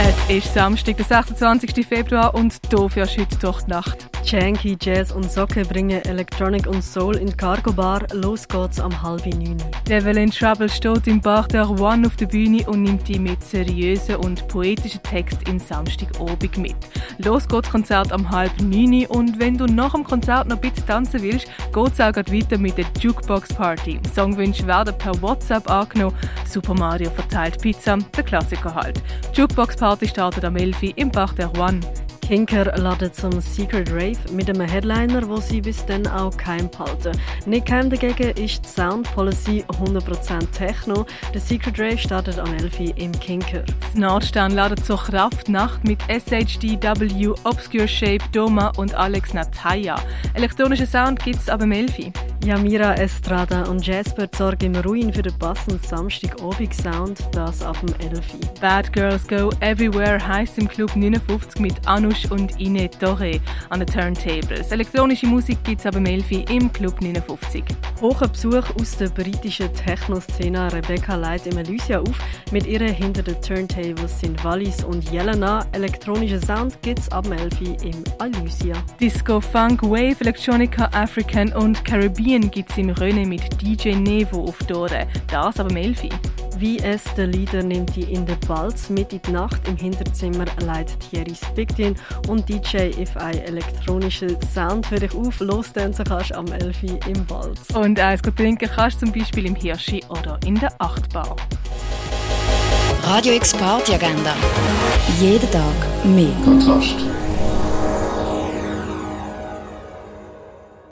Es ist Samstag, der 26. Februar und hier für heute durch die Nacht. Janky, Jazz und Socke bringen Electronic und Soul in die Cargo Bar. Los geht's am halb neun. Devil in Trouble steht im Bar der One auf der Bühne und nimmt die mit seriösen und poetischen Text in Samstagabend mit. Los geht's Konzert am halb neun und wenn du nach dem Konzert noch ein bisschen tanzen willst, geht's auch weiter mit der Jukebox Party. Songwünsche werden per WhatsApp angenommen. Super Mario verteilt Pizza, der Klassiker halt. Jukebox Party startet am 11 Uhr im Bach der One. Kinker ladet zum Secret Rave mit einem Headliner, wo sie bis dann auch kein behalten. Nicht geheim dagegen ist die Sound Policy 100% Techno. Der Secret Rave startet am 11 Uhr im Kinker. Nordstern ladet zur Kraftnacht mit SHDW, Obscure Shape, Doma und Alex Nataya. Elektronischen Sound gibt's ab dem 11 Uhr. Yamira Estrada und Jasper sorgen im Ruin für den passenden Samstagabend-Sound, das ab dem 11 Uhr. Bad Girls Go Everywhere heisst im Club 59 mit Anush und Ine Torre an den Turntables. Elektronische Musik gibt es ab dem 11 Uhr im Club 59. Hoher Besuch aus der britischen Techno-Szene. Rebecca leitet im Elysia auf. Mit ihr hinter den Turntables sind Wallis und Jelena. Elektronischer Sound gibt es ab dem 11 Uhr im Elysia. Disco, Funk, Wave, Electronica, African und Caribbean gibt es im Rönne mit DJ Nevo auf Dore. Das aber am 11 Uhr. Wie es der Leader nimmt die in der Balz mit in die Nacht im Hinterzimmer leitet Thierry Spigdin und DJ If I elektronische Sound für dich auf. Los tanzen kannst am 11 Uhr im Balz. Und eins trinken kannst du zum Beispiel im Hirschi oder in der Achtbar. Radio X Party Agenda. Jeden Tag mehr. Kontrast.